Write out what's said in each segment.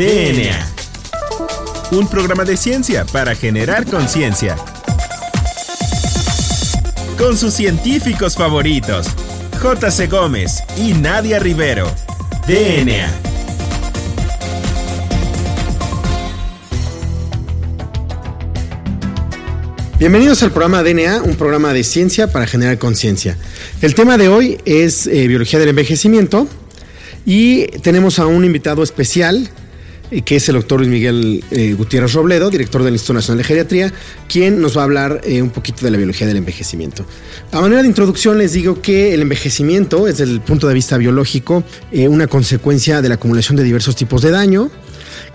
DNA. Un programa de ciencia para generar conciencia. Con sus científicos favoritos, J.C. Gómez y Nadia Rivero. DNA. Bienvenidos al programa DNA, un programa de ciencia para generar conciencia. El tema de hoy es eh, biología del envejecimiento y tenemos a un invitado especial que es el doctor Luis Miguel eh, Gutiérrez Robledo, director del Instituto Nacional de Geriatría, quien nos va a hablar un poquito de la biología del envejecimiento. A manera de introducción les digo que el envejecimiento es desde el punto de vista biológico una consecuencia de la acumulación de diversos tipos de daño,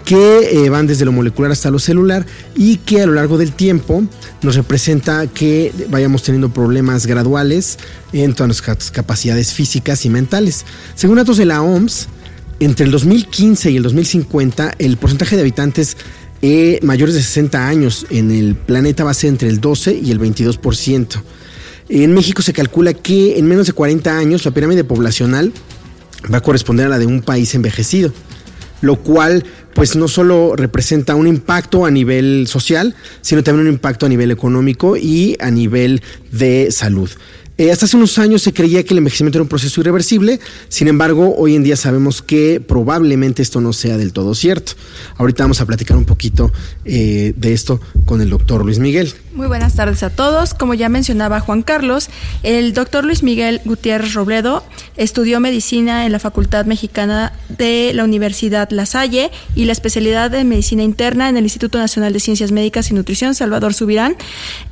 que eh, van desde lo molecular hasta lo celular y que a lo largo del tiempo nos representa que vayamos teniendo problemas graduales en todas nuestras capacidades físicas y mentales. Según datos de la OMS, entre el 2015 y el 2050, el porcentaje de habitantes eh, mayores de 60 años en el planeta va a ser entre el 12 y el 22%. En México se calcula que en menos de 40 años la pirámide poblacional va a corresponder a la de un país envejecido, lo cual pues no solo representa un impacto a nivel social, sino también un impacto a nivel económico y a nivel de salud. Eh, hasta hace unos años se creía que el envejecimiento era un proceso irreversible, sin embargo, hoy en día sabemos que probablemente esto no sea del todo cierto. Ahorita vamos a platicar un poquito eh, de esto con el doctor Luis Miguel. Muy buenas tardes a todos. Como ya mencionaba Juan Carlos, el doctor Luis Miguel Gutiérrez Robledo estudió medicina en la Facultad Mexicana de la Universidad La Salle y la especialidad de medicina interna en el Instituto Nacional de Ciencias Médicas y Nutrición Salvador Subirán.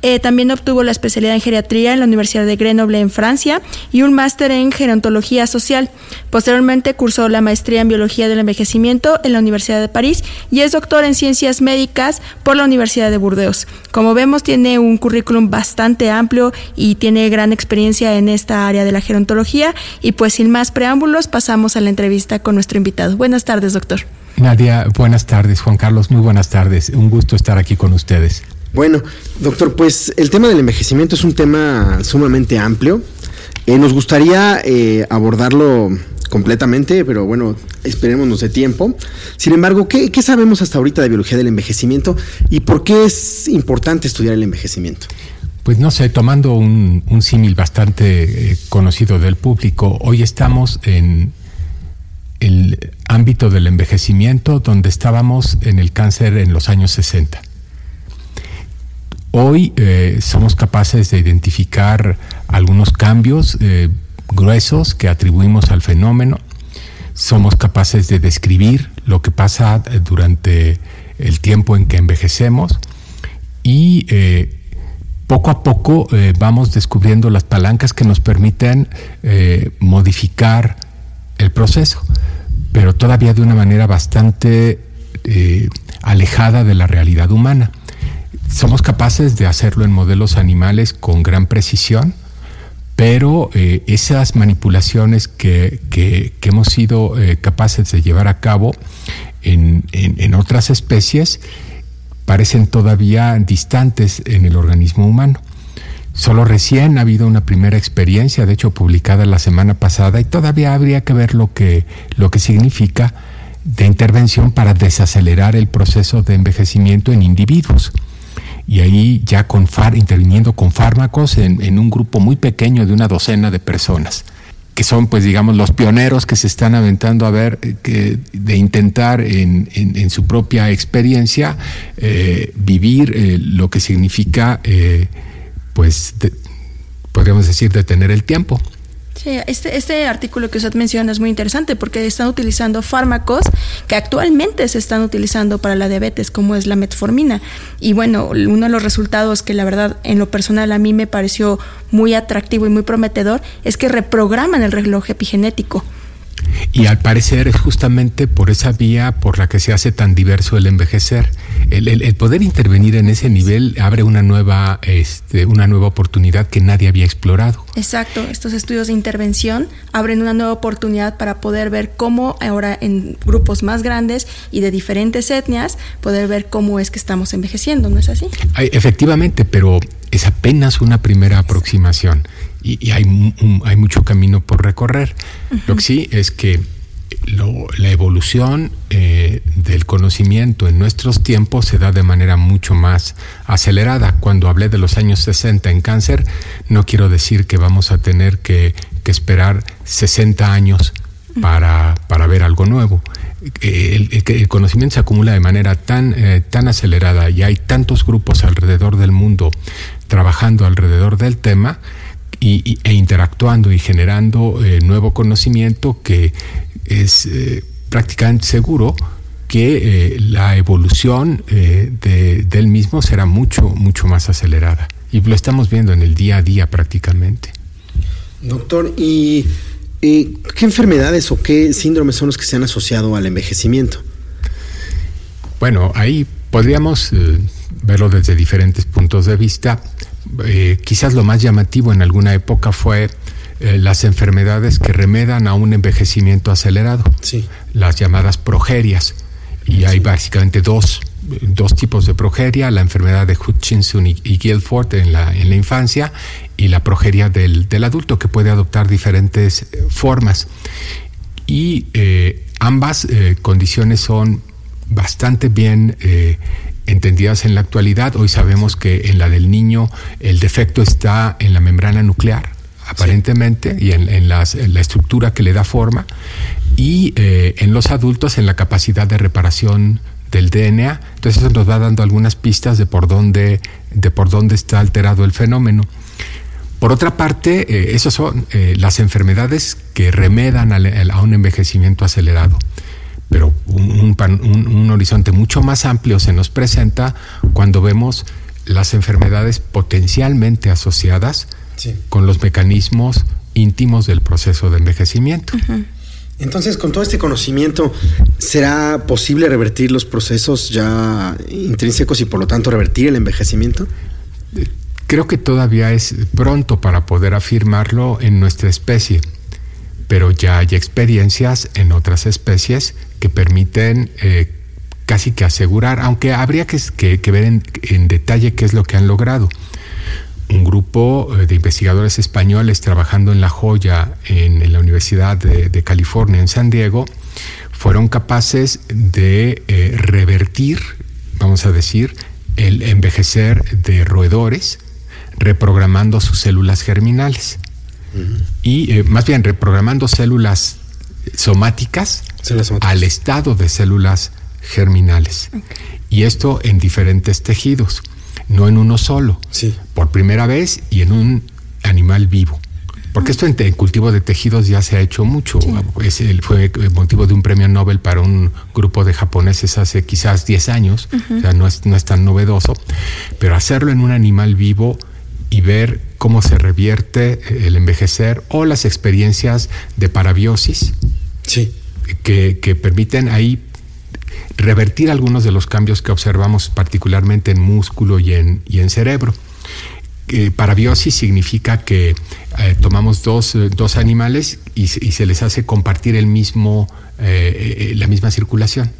Eh, también obtuvo la especialidad en geriatría en la Universidad de Grenoble Noble en Francia y un máster en gerontología social. Posteriormente cursó la maestría en biología del envejecimiento en la Universidad de París y es doctor en ciencias médicas por la Universidad de Burdeos. Como vemos, tiene un currículum bastante amplio y tiene gran experiencia en esta área de la gerontología. Y pues sin más preámbulos, pasamos a la entrevista con nuestro invitado. Buenas tardes, doctor. Nadia, buenas tardes. Juan Carlos, muy buenas tardes. Un gusto estar aquí con ustedes. Bueno, doctor, pues el tema del envejecimiento es un tema sumamente amplio. Eh, nos gustaría eh, abordarlo completamente, pero bueno, esperemos de tiempo. Sin embargo, ¿qué, sabemos hasta ahorita de biología del envejecimiento y por qué es importante estudiar el envejecimiento? Pues no sé, tomando un, símil bastante eh, conocido del público, hoy estamos en el ámbito del envejecimiento donde estábamos en el cáncer en los años 60. Hoy eh, somos capaces de identificar algunos cambios eh, gruesos que atribuimos al fenómeno. Somos capaces de describir lo que pasa eh, durante el tiempo en que envejecemos y poco a poco vamos descubriendo las palancas que nos permiten modificar el proceso, pero todavía de una manera bastante alejada de la realidad humana. Somos capaces de hacerlo en modelos animales con gran precisión, pero eh, esas manipulaciones que, hemos sido eh, capaces de llevar a cabo en, otras especies parecen todavía distantes en el organismo humano. Solo recién ha habido una primera experiencia, de hecho publicada la semana pasada, y todavía habría que ver lo que, lo que significa de intervención para desacelerar el proceso de envejecimiento en individuos y ahí ya con far, interviniendo con fármacos en, un grupo muy pequeño de una docena de personas que son pues digamos los pioneros que se están aventando a ver eh, que, de intentar en, en, su propia experiencia eh, vivir eh, lo que significa pues podríamos decir detener el tiempo. Sí, este, este artículo que usted menciona es muy interesante porque están utilizando fármacos que actualmente se están utilizando para la diabetes, como es la metformina. Y bueno, uno de los resultados que la verdad en lo personal a mí me pareció muy atractivo y muy prometedor es que reprograman el reloj epigenético. Y al parecer es justamente por esa vía por la que se hace tan diverso el envejecer. El, poder intervenir en ese nivel abre una nueva, este, una nueva oportunidad que nadie había explorado. Exacto, estos estudios de intervención abren una nueva oportunidad para poder ver cómo ahora en grupos más grandes y de diferentes etnias, poder ver cómo es que estamos envejeciendo, ¿no es así? Efectivamente, pero es apenas una primera aproximación y, hay, hay, mucho camino por recorrer. Lo que sí es que la evolución eh, del conocimiento en nuestros tiempos se da de manera mucho más acelerada. Cuando hablé de los años 60 en cáncer, no quiero decir que vamos a tener que, esperar 60 años para, ver algo nuevo. El, el, conocimiento se acumula de manera tan, eh, tan acelerada y hay tantos grupos alrededor del mundo trabajando alrededor del tema y, e interactuando y generando eh, nuevo conocimiento que es eh, prácticamente seguro que eh, la evolución de, del mismo será mucho, mucho más acelerada. Y lo estamos viendo en el día a día prácticamente. Doctor, ¿y qué enfermedades o qué síndromes son los que se han asociado al envejecimiento? Bueno, ahí podríamos verlo desde diferentes puntos de vista. Eh, quizás lo más llamativo en alguna época fue eh, las enfermedades que remedan a un envejecimiento acelerado, las llamadas progerias. Y hay básicamente dos, dos, tipos de progeria, la enfermedad de Hutchinson y, Guilford en la, en la, infancia y la progeria del, del adulto que puede adoptar diferentes eh, formas. Y ambas condiciones son bastante bien entendidas en la actualidad. Hoy sabemos que en la del niño el defecto está en la membrana nuclear, aparentemente, y en, la estructura que le da forma, y eh, en los adultos en la capacidad de reparación del DNA. Entonces eso nos va dando algunas pistas de por dónde, de por dónde está alterado el fenómeno. Por otra parte, eh, esas son eh, las enfermedades que remedan a un envejecimiento acelerado pero un, horizonte mucho más amplio se nos presenta cuando vemos las enfermedades potencialmente asociadas con los mecanismos íntimos del proceso de envejecimiento. Entonces, con todo este conocimiento, ¿será posible revertir los procesos ya intrínsecos y por lo tanto revertir el envejecimiento? Creo que todavía es pronto para poder afirmarlo en nuestra especie pero ya hay experiencias en otras especies que permiten eh, casi que asegurar, aunque habría que, ver en, detalle qué es lo que han logrado. Un grupo eh, de investigadores españoles trabajando en La Joya, en, la Universidad de, California, en San Diego, fueron capaces de eh, revertir, vamos a decir, el envejecer de roedores, reprogramando sus células germinales y eh, más bien reprogramando células somáticas al estado de células germinales. Y esto en diferentes tejidos, no en uno solo, por primera vez y en un animal vivo. Porque esto en, cultivo de tejidos ya se ha hecho mucho. fue motivo de un premio Nobel para un grupo de japoneses hace quizás 10 años, o sea, no es, no es tan novedoso. Pero hacerlo en un animal vivo y ver cómo se revierte el envejecer o las experiencias de parabiosis que, permiten ahí revertir algunos de los cambios que observamos particularmente en músculo y en, y en cerebro. Eh, parabiosis significa que eh, tomamos dos, dos, animales y, se les hace compartir el mismo, eh, la misma circulación.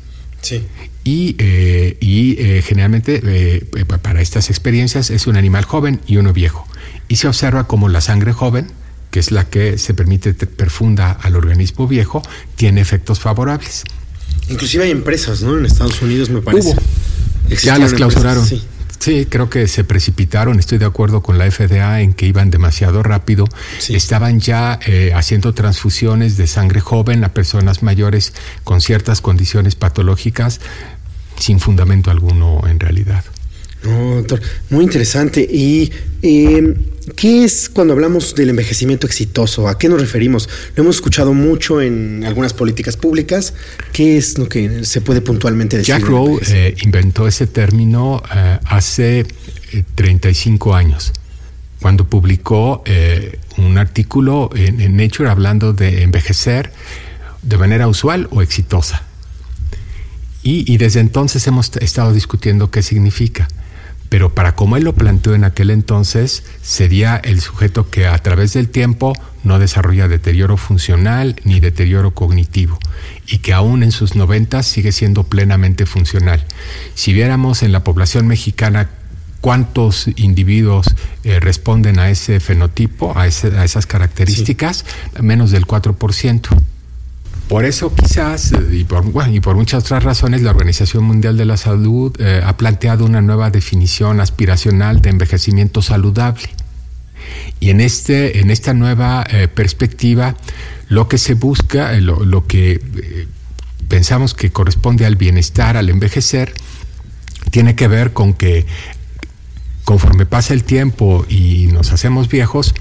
Sí. Y, eh, eh, generalmente eh, para estas experiencias es un animal joven y uno viejo. Y se observa como la sangre joven, que es la que se permite perfunda al organismo viejo, tiene efectos favorables. Inclusive hay empresas, ¿no? En Estados Unidos me parece. Ya las clausuraron. sí. Sí, creo que se precipitaron. Estoy de acuerdo con la FDA en que iban demasiado rápido. Estaban ya eh, haciendo transfusiones de sangre joven a personas mayores con ciertas condiciones patológicas sin fundamento alguno en realidad. No, doctor, muy interesante. ¿Y em, qué es cuando hablamos del envejecimiento exitoso? ¿A qué nos referimos? Lo hemos escuchado mucho en algunas políticas públicas. ¿Qué es lo que se puede puntualmente decir? Jack Rowe eh, inventó ese término eh, hace 35 eh, años, cuando publicó un artículo en, en Nature hablando de envejecer de manera usual o exitosa. Y, y, desde entonces hemos estado discutiendo qué significa pero para como él lo planteó en aquel entonces, sería el sujeto que a través del tiempo no desarrolla deterioro funcional ni deterioro cognitivo y que aún en sus noventas sigue siendo plenamente funcional. Si viéramos en la población mexicana cuántos individuos eh, responden a ese fenotipo, a, esas características, menos del 4%. Por eso quizás, y por, muchas otras razones, la Organización Mundial de la Salud eh, ha planteado una nueva definición aspiracional de envejecimiento saludable. Y en, este, en esta nueva eh, perspectiva, lo que se busca, eh, lo, que pensamos que corresponde al bienestar, al envejecer, tiene que ver con que conforme pasa el tiempo y nos hacemos viejos,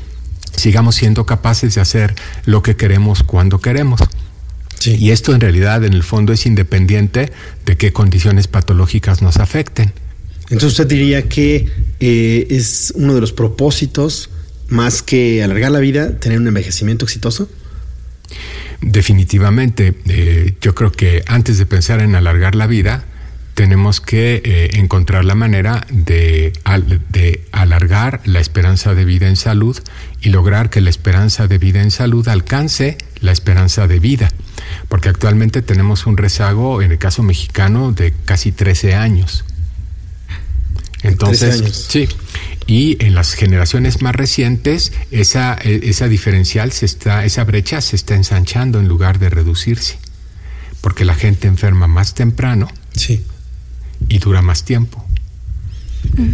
sigamos siendo capaces de hacer lo que queremos cuando queremos. Y esto en realidad en el fondo es independiente de qué condiciones patológicas nos afecten. Entonces usted diría que eh, es uno de los propósitos, más que alargar la vida, tener un envejecimiento exitoso. Definitivamente, eh, yo creo que antes de pensar en alargar la vida, tenemos que eh, encontrar la manera de, de, alargar la esperanza de vida en salud y lograr que la esperanza de vida en salud alcance la esperanza de vida. Porque actualmente tenemos un rezago, en el caso mexicano, de casi 13 años. Entonces, sí. Y en las generaciones más recientes, esa, e, esa diferencial se está, esa brecha se está ensanchando en lugar de reducirse. Porque la gente enferma más temprano. Sí y dura más tiempo.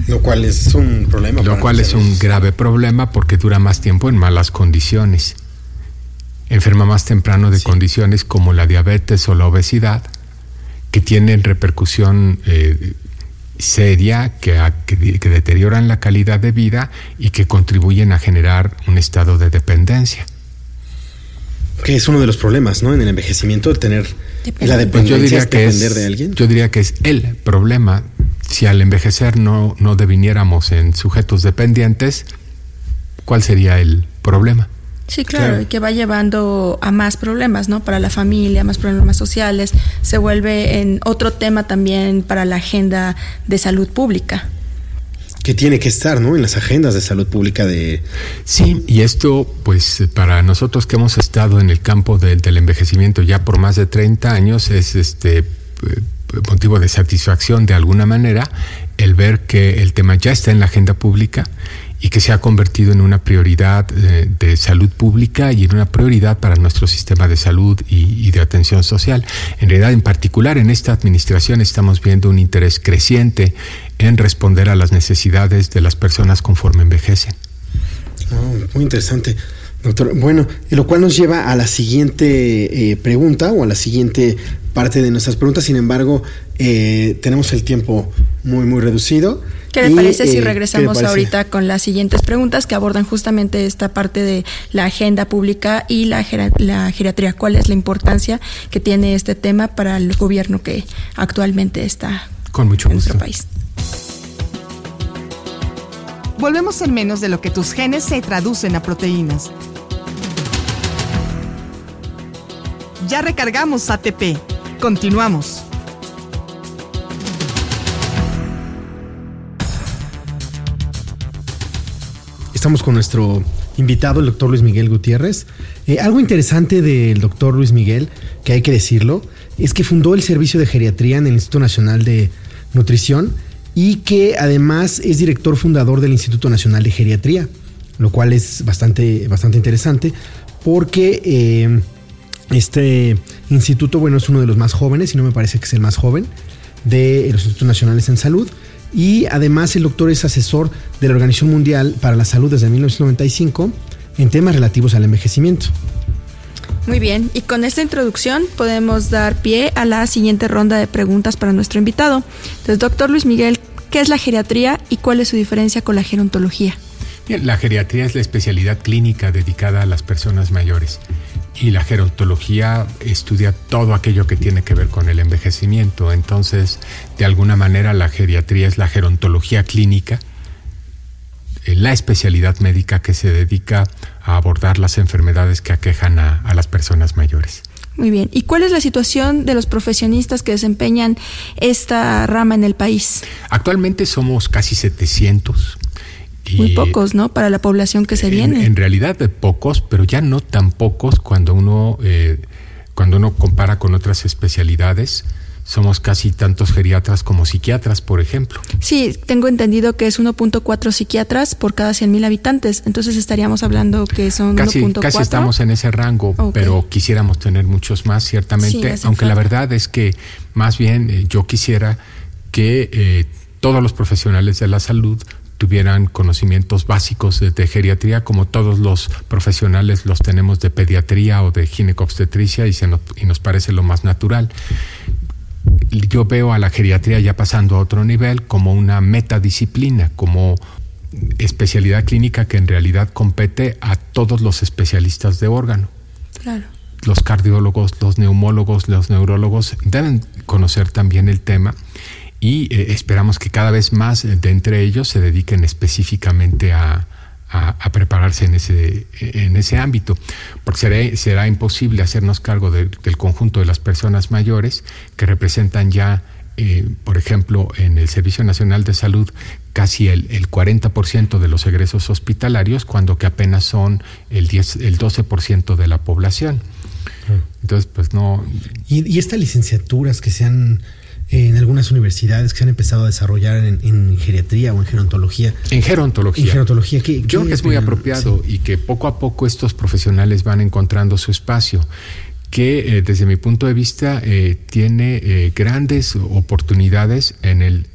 Lo cual es un problema. Lo cual es un grave problema porque dura más tiempo en malas condiciones. Enferma más temprano de condiciones como la diabetes o la obesidad, que tienen repercusión eh, seria, que, que deterioran la calidad de vida y que contribuyen a generar un estado de dependencia. Que es uno de los problemas, ¿no? En el envejecimiento, tener la dependencia, pues yo diría que depender de alguien. Yo diría que es el problema. Si al envejecer no, no deviniéramos en sujetos dependientes, ¿cuál sería el problema? Sí, claro, y que va llevando a más problemas, ¿no? Para la familia, más problemas sociales, se vuelve en otro tema también para la agenda de salud pública que tiene que estar, ¿no? En las agendas de salud pública de... Sí, y esto, pues, para nosotros que hemos estado en el campo del, envejecimiento ya por más de 30 años, es este eh, motivo de satisfacción de alguna manera el ver que el tema ya está en la agenda pública y que se ha convertido en una prioridad eh, de, salud pública y en una prioridad para nuestro sistema de salud y, y, de atención social. En realidad, en particular, en esta administración estamos viendo un interés creciente en responder a las necesidades de las personas conforme envejecen. Oh, muy interesante, doctor. Bueno, y lo cual nos lleva a la siguiente eh, pregunta o a la siguiente parte de nuestras preguntas. Sin embargo, eh, tenemos el tiempo muy, muy reducido. ¿Qué le parece si eh, regresamos ahorita con las siguientes preguntas que abordan justamente esta parte de la agenda pública y la, la geriatría? ¿Cuál es la importancia que tiene este tema para el gobierno que actualmente está con mucho en nuestro país? Volvemos en menos de lo que tus genes se traducen a proteínas. Ya recargamos ATP. Continuamos. Estamos con nuestro invitado, el doctor Luis Miguel Gutiérrez. Eh, algo interesante del doctor Luis Miguel, que hay que decirlo, es que fundó el servicio de geriatría en el Instituto Nacional de Nutrición y que además es director fundador del Instituto Nacional de Geriatría, lo cual es bastante, bastante interesante porque eh, este instituto, bueno, es uno de los más jóvenes y no me parece que es el más joven de los Institutos Nacionales en Salud. Y además el doctor es asesor de la Organización Mundial para la Salud desde 1995 en temas relativos al envejecimiento. Muy bien, y con esta introducción podemos dar pie a la siguiente ronda de preguntas para nuestro invitado. Entonces, doctor Luis Miguel, ¿qué es la geriatría y cuál es su diferencia con la gerontología? La geriatría es la especialidad clínica dedicada a las personas mayores y la gerontología estudia todo aquello que tiene que ver con el envejecimiento. Entonces, de alguna manera, la geriatría es la gerontología clínica eh, la especialidad médica que se dedica a abordar las enfermedades que aquejan a, las personas mayores. Muy bien. ¿Y cuál es la situación de los profesionistas que desempeñan esta rama en el país? Actualmente somos casi 700. Muy pocos, ¿no? Para la población que se viene. En realidad de pocos, pero ya no tan pocos cuando uno, eh, cuando uno compara con otras especialidades somos casi tantos geriatras como psiquiatras, por ejemplo. Sí, tengo entendido que es 1.4 psiquiatras por cada 100.000 habitantes, entonces estaríamos hablando que son casi, 1.4. Casi estamos en ese rango, pero quisiéramos tener muchos más, ciertamente, Sí, aunque la verdad es que más bien eh, yo quisiera que eh, todos los profesionales de la salud tuvieran conocimientos básicos de, de geriatría, como todos los profesionales los tenemos de pediatría o de ginecobstetricia y, se nos, y nos parece lo más natural. Yo veo a la geriatría ya pasando a otro nivel como una metadisciplina, como especialidad clínica que en realidad compete a todos los especialistas de órgano Claro. los cardiólogos, los neumólogos, los neurólogos deben conocer también el tema y eh, esperamos que cada vez más de entre ellos se dediquen específicamente a, a- a prepararse en ese, en ese ámbito, porque será, será imposible hacernos cargo de- del conjunto de las personas mayores que representan ya, eh, por ejemplo, en el Servicio Nacional de Salud, casi el, el 40% de los egresos hospitalarios, cuando que apenas son el, 10, el 12% de la población. Entonces, pues no, Y, y estas licenciaturas que se han, en algunas universidades, que se han empezado a desarrollar en, en geriatría o en gerontología. en gerontología. En gerontología, ¿qué, Yo creo qué que es muy apropiado y que poco a poco estos profesionales van encontrando su espacio, que eh, desde mi punto de vista eh, tiene eh, grandes oportunidades en el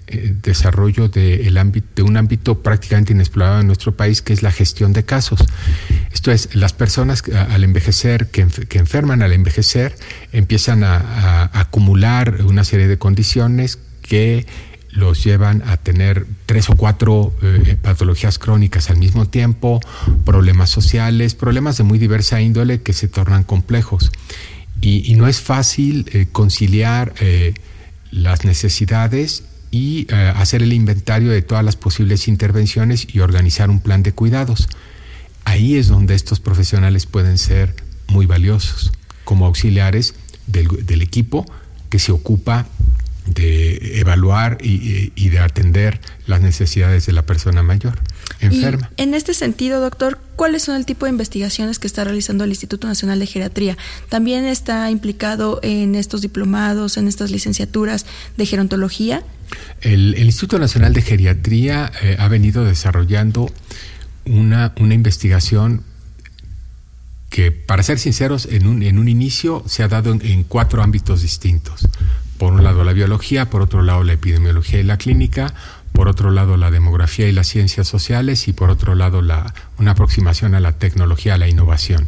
desarrollo de, el ámbito, de un ámbito prácticamente inexplorado en nuestro país, que es la gestión de casos. Esto es, las personas al envejecer, que, enf- que enferman al envejecer, empiezan a, acumular una serie de condiciones que los llevan a tener tres o cuatro eh, patologías crónicas al mismo tiempo, problemas sociales, problemas de muy diversa índole que se tornan complejos. Y, no es fácil eh, conciliar eh, las necesidades y hacer el inventario de todas las posibles intervenciones y organizar un plan de cuidados. Ahí es donde estos profesionales pueden ser muy valiosos como auxiliares del, del equipo que se ocupa de evaluar y, y de atender las necesidades de la persona mayor enferma. Y en este sentido, doctor, ¿cuáles son el tipo de investigaciones que está realizando el Instituto Nacional de Geriatría? ¿También está implicado en estos diplomados, en estas licenciaturas de gerontología? El, el Instituto Nacional de Geriatría eh, ha venido desarrollando una, una investigación que, para ser sinceros, en un, en un inicio se ha dado en, cuatro ámbitos distintos. Por un lado la biología, por otro lado la epidemiología y la clínica, por otro lado la demografía y las ciencias sociales y por otro lado la, una aproximación a la tecnología, a la innovación.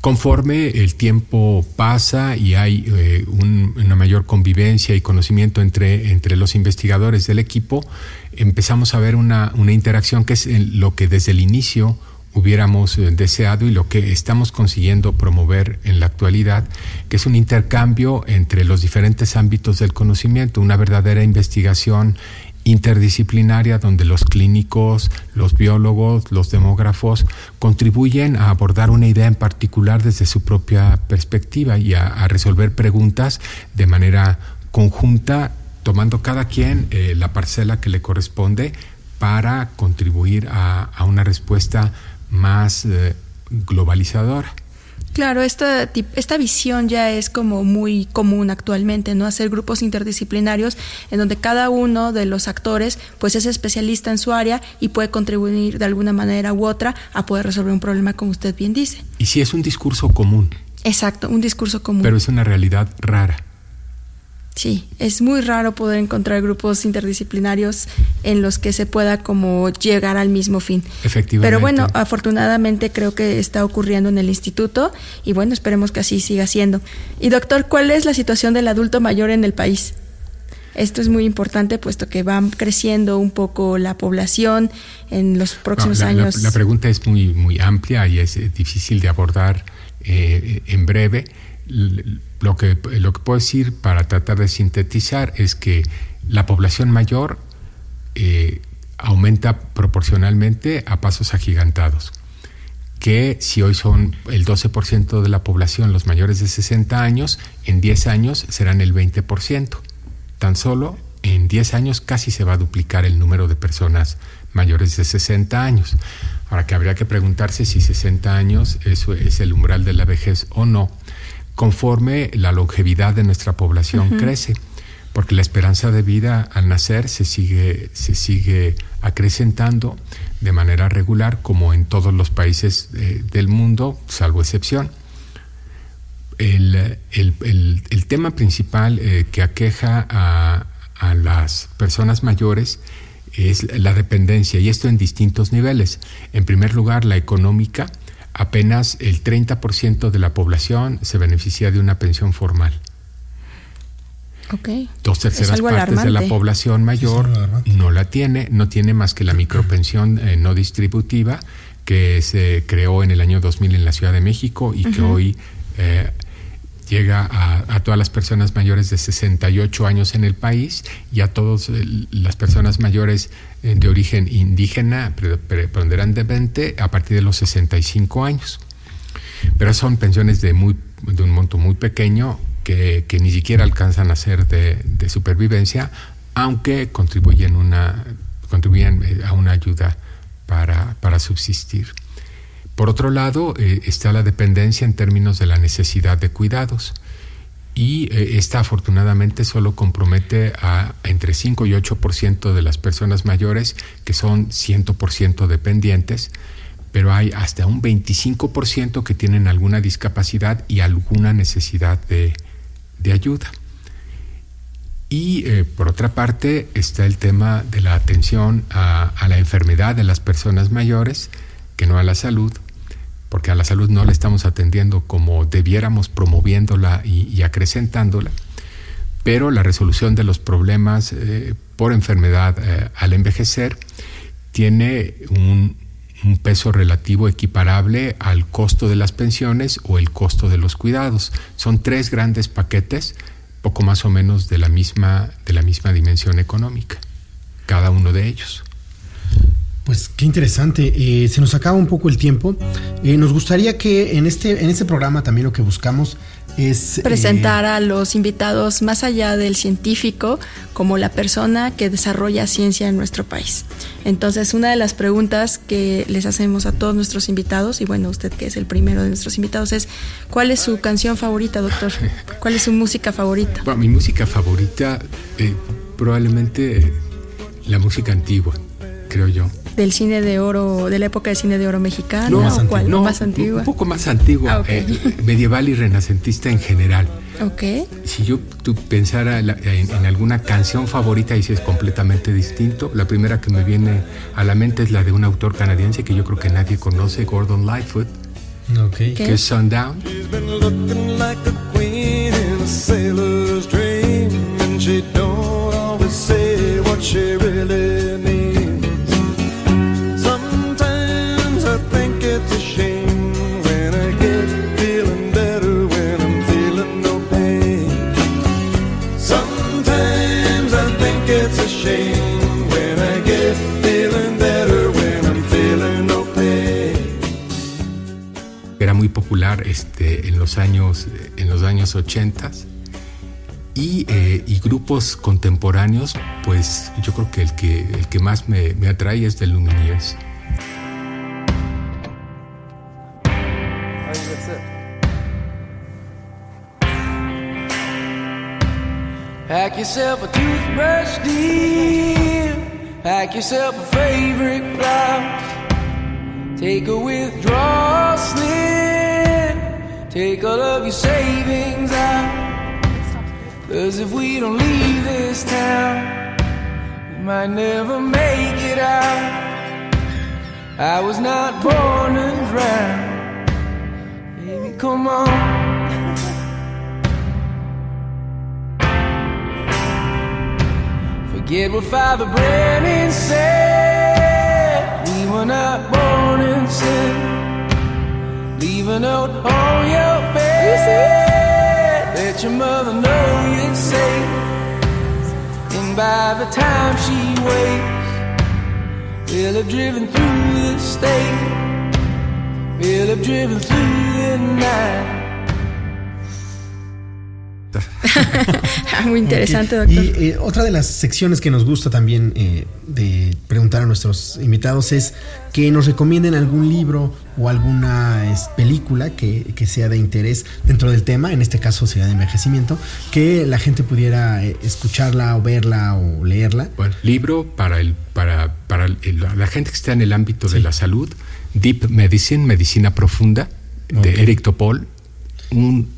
Conforme el tiempo pasa y hay eh, un- una mayor convivencia y conocimiento entre, entre los investigadores del equipo, empezamos a ver una, una interacción que es lo que desde el inicio hubiéramos eh, deseado y lo que estamos consiguiendo promover en la actualidad, que es un intercambio entre los diferentes ámbitos del conocimiento, una verdadera investigación interdisciplinaria donde los clínicos, los biólogos, los demógrafos contribuyen a abordar una idea en particular desde su propia perspectiva y a, resolver preguntas de manera conjunta, tomando cada quien eh, la parcela que le corresponde para contribuir a, a una respuesta más eh, globalizadora. Claro, esta, esta visión ya es como muy común actualmente, ¿no? Hacer grupos interdisciplinarios en donde cada uno de los actores pues es especialista en su área y puede contribuir de alguna manera u otra a poder resolver un problema como usted bien dice. Y sí es un discurso común, Exacto, un discurso común. pero es una realidad rara. Sí, es muy raro poder encontrar grupos interdisciplinarios en los que se pueda como llegar al mismo fin. Efectivamente. Pero bueno, afortunadamente creo que está ocurriendo en el instituto y bueno, esperemos que así siga siendo. Y doctor, ¿cuál es la situación del adulto mayor en el país? Esto es muy importante puesto que va creciendo un poco la población en los próximos No, la, la- años. La, pregunta es muy, muy amplia y es eh, difícil de abordar eh, en breve. Lo que, lo que puedo decir para tratar de sintetizar es que la población mayor eh, aumenta proporcionalmente a pasos agigantados. Que si hoy son el 12% de la población los mayores de 60 años, en 10 años serán el 20%. Tan solo en 10 años casi se va a duplicar el número de personas mayores de 60 años. Ahora que habría que preguntarse si 60 años eso es el umbral de la vejez o no. Conforme la longevidad de nuestra población crece, porque la esperanza de vida al nacer se sigue, se sigue acrecentando de manera regular, como en todos los países eh, del mundo, salvo excepción. El, tema principal eh, que aqueja a, a las personas mayores es la dependencia, y esto en distintos niveles. En primer lugar, la económica, apenas el 30% de la población se beneficia de una pensión formal. Okay. Dos terceras partes de la población mayor no la tiene, no tiene más que la micropensión eh, no distributiva que se creó en el año 2000 en la Ciudad de México y que hoy eh, llega a, todas las personas mayores de 68 años en el país y a todas eh, las personas mayores eh, de origen indígena preponderantemente a partir de los 65 años. Pero son pensiones de, muy, de un monto muy pequeño que, ni siquiera alcanzan a ser de, supervivencia, aunque contribuyen, una, contribuyen eh, a una ayuda para, para subsistir. Por otro lado, eh, está la dependencia en términos de la necesidad de cuidados. Y eh, esta afortunadamente solo compromete a, entre 5 y 8% de las personas mayores que son 100% dependientes, pero hay hasta un 25% que tienen alguna discapacidad y alguna necesidad de, ayuda. Y eh, por otra parte está el tema de la atención a, la enfermedad de las personas mayores, que no a la salud, porque a la salud no la estamos atendiendo como debiéramos, promoviéndola y, acrecentándola, pero la resolución de los problemas eh, por enfermedad eh, al envejecer tiene un, peso relativo equiparable al costo de las pensiones o el costo de los cuidados. Son tres grandes paquetes, poco más o menos de la misma, de la misma dimensión económica, cada uno de ellos. Pues qué interesante. Eh, se nos acaba un poco el tiempo. Eh, nos gustaría que en este, en este programa también lo que buscamos es... Eh, Presentar a los invitados más allá del científico como la persona que desarrolla ciencia en nuestro país. Entonces, una de las preguntas que les hacemos a todos nuestros invitados, y bueno, usted que es el primero de nuestros invitados, es ¿cuál es su canción favorita, doctor? ¿Cuál es su música favorita? Bueno, mi música favorita, probablemente la música antigua, creo yo del cine de oro, de la época del cine de oro mexicano? No, ¿o cuál? No, más antigua. Un poco más antigua, ah, eh, medieval y renacentista en general. Ok. Si yo tú pensara en, alguna canción favorita y si es completamente distinto, la primera que me viene a la mente es la de un autor canadiense que yo creo que nadie conoce, Gordon Lightfoot. Okay. Que es Sundown. popular los años en los años 80 y, eh, y, grupos contemporáneos pues yo creo que el que el que más me, me atrae es The Lumineers Pack yourself a toothbrush, dear. Pack yourself a favorite blouse. Take a withdrawal slip. Take all of your savings out. Cause if we don't leave this town, we might never make it out. I was not born to drown. Baby, come on. Forget what Father Brennan said. We were not born in sin. A note on your bed. Let your mother know you're safe. And by the time she wakes, we'll have driven through the state. We'll have driven through the night. Preguntas. Muy interesante, doctor. Y eh, otra de las secciones que nos gusta también eh, de preguntar a nuestros invitados es que nos recomienden algún libro o alguna es, película que, que, sea de interés dentro del tema, en este caso sería de envejecimiento, que la gente pudiera eh, escucharla o verla o leerla. Bueno, libro para, el, para, para el, la gente que está en el ámbito sí. de la salud, Deep Medicine, Medicina Profunda, de okay. Eric Topol, un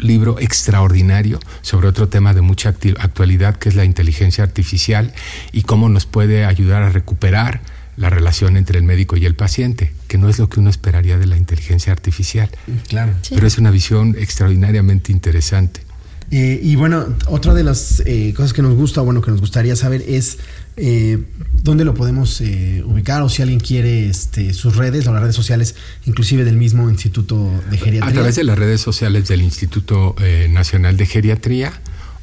libro extraordinario sobre otro tema de mucha actualidad que es la inteligencia artificial y cómo nos puede ayudar a recuperar la relación entre el médico y el paciente, que no es lo que uno esperaría de la inteligencia artificial. Claro. Sí. Pero es una visión extraordinariamente interesante. Eh, y bueno, otra de las eh, cosas que nos gusta, bueno, que nos gustaría saber es eh, dónde lo podemos eh, ubicar o si alguien quiere este, sus redes o las redes sociales, inclusive del mismo Instituto de Geriatría. A través de las redes sociales del Instituto eh, Nacional de Geriatría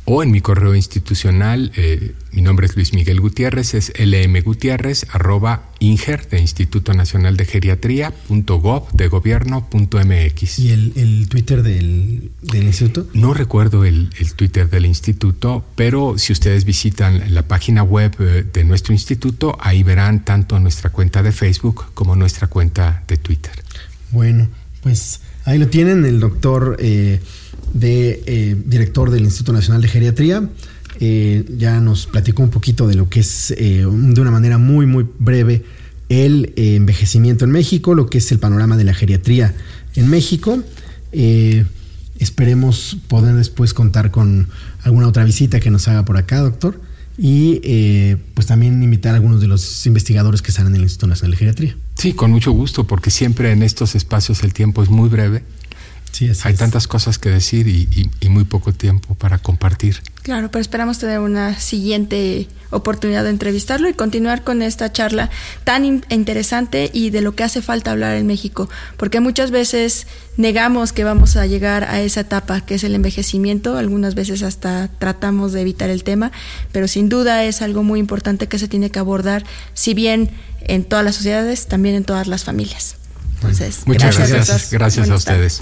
o en mi correo institucional, eh, mi nombre es Luis Miguel Gutiérrez, es lmgutierrez arroba inger de Instituto Nacional de Geriatría punto gov de gobierno punto mx. ¿Y el, el Twitter del, del, instituto? No recuerdo el, el, Twitter del instituto, pero si ustedes visitan la página web eh, de nuestro instituto, ahí verán tanto nuestra cuenta de Facebook como nuestra cuenta de Twitter. Bueno, pues ahí lo tienen, el doctor... Eh, de eh, director del Instituto Nacional de Geriatría. Eh, ya nos platicó un poquito de lo que es eh, de una manera muy, muy breve el envejecimiento en México, lo que es el panorama de la geriatría en México. esperemos poder después contar con alguna otra visita que nos haga por acá, doctor. Y pues también invitar a algunos de los investigadores que están en el Instituto Nacional de Geriatría. Sí, con mucho gusto, porque siempre en estos espacios el tiempo es muy breve Sí, Hay es. tantas cosas que decir y, y, y, muy poco tiempo para compartir. Claro, pero esperamos tener una siguiente oportunidad de entrevistarlo y continuar con esta charla tan in interesante y de lo que hace falta hablar en México, porque muchas veces negamos que vamos a llegar a esa etapa que es el envejecimiento, algunas veces hasta tratamos de evitar el tema, pero sin duda es algo muy importante que se tiene que abordar, si bien en todas las sociedades, también en todas las familias. Entonces, muchas gracias, gracias, gracias a ustedes.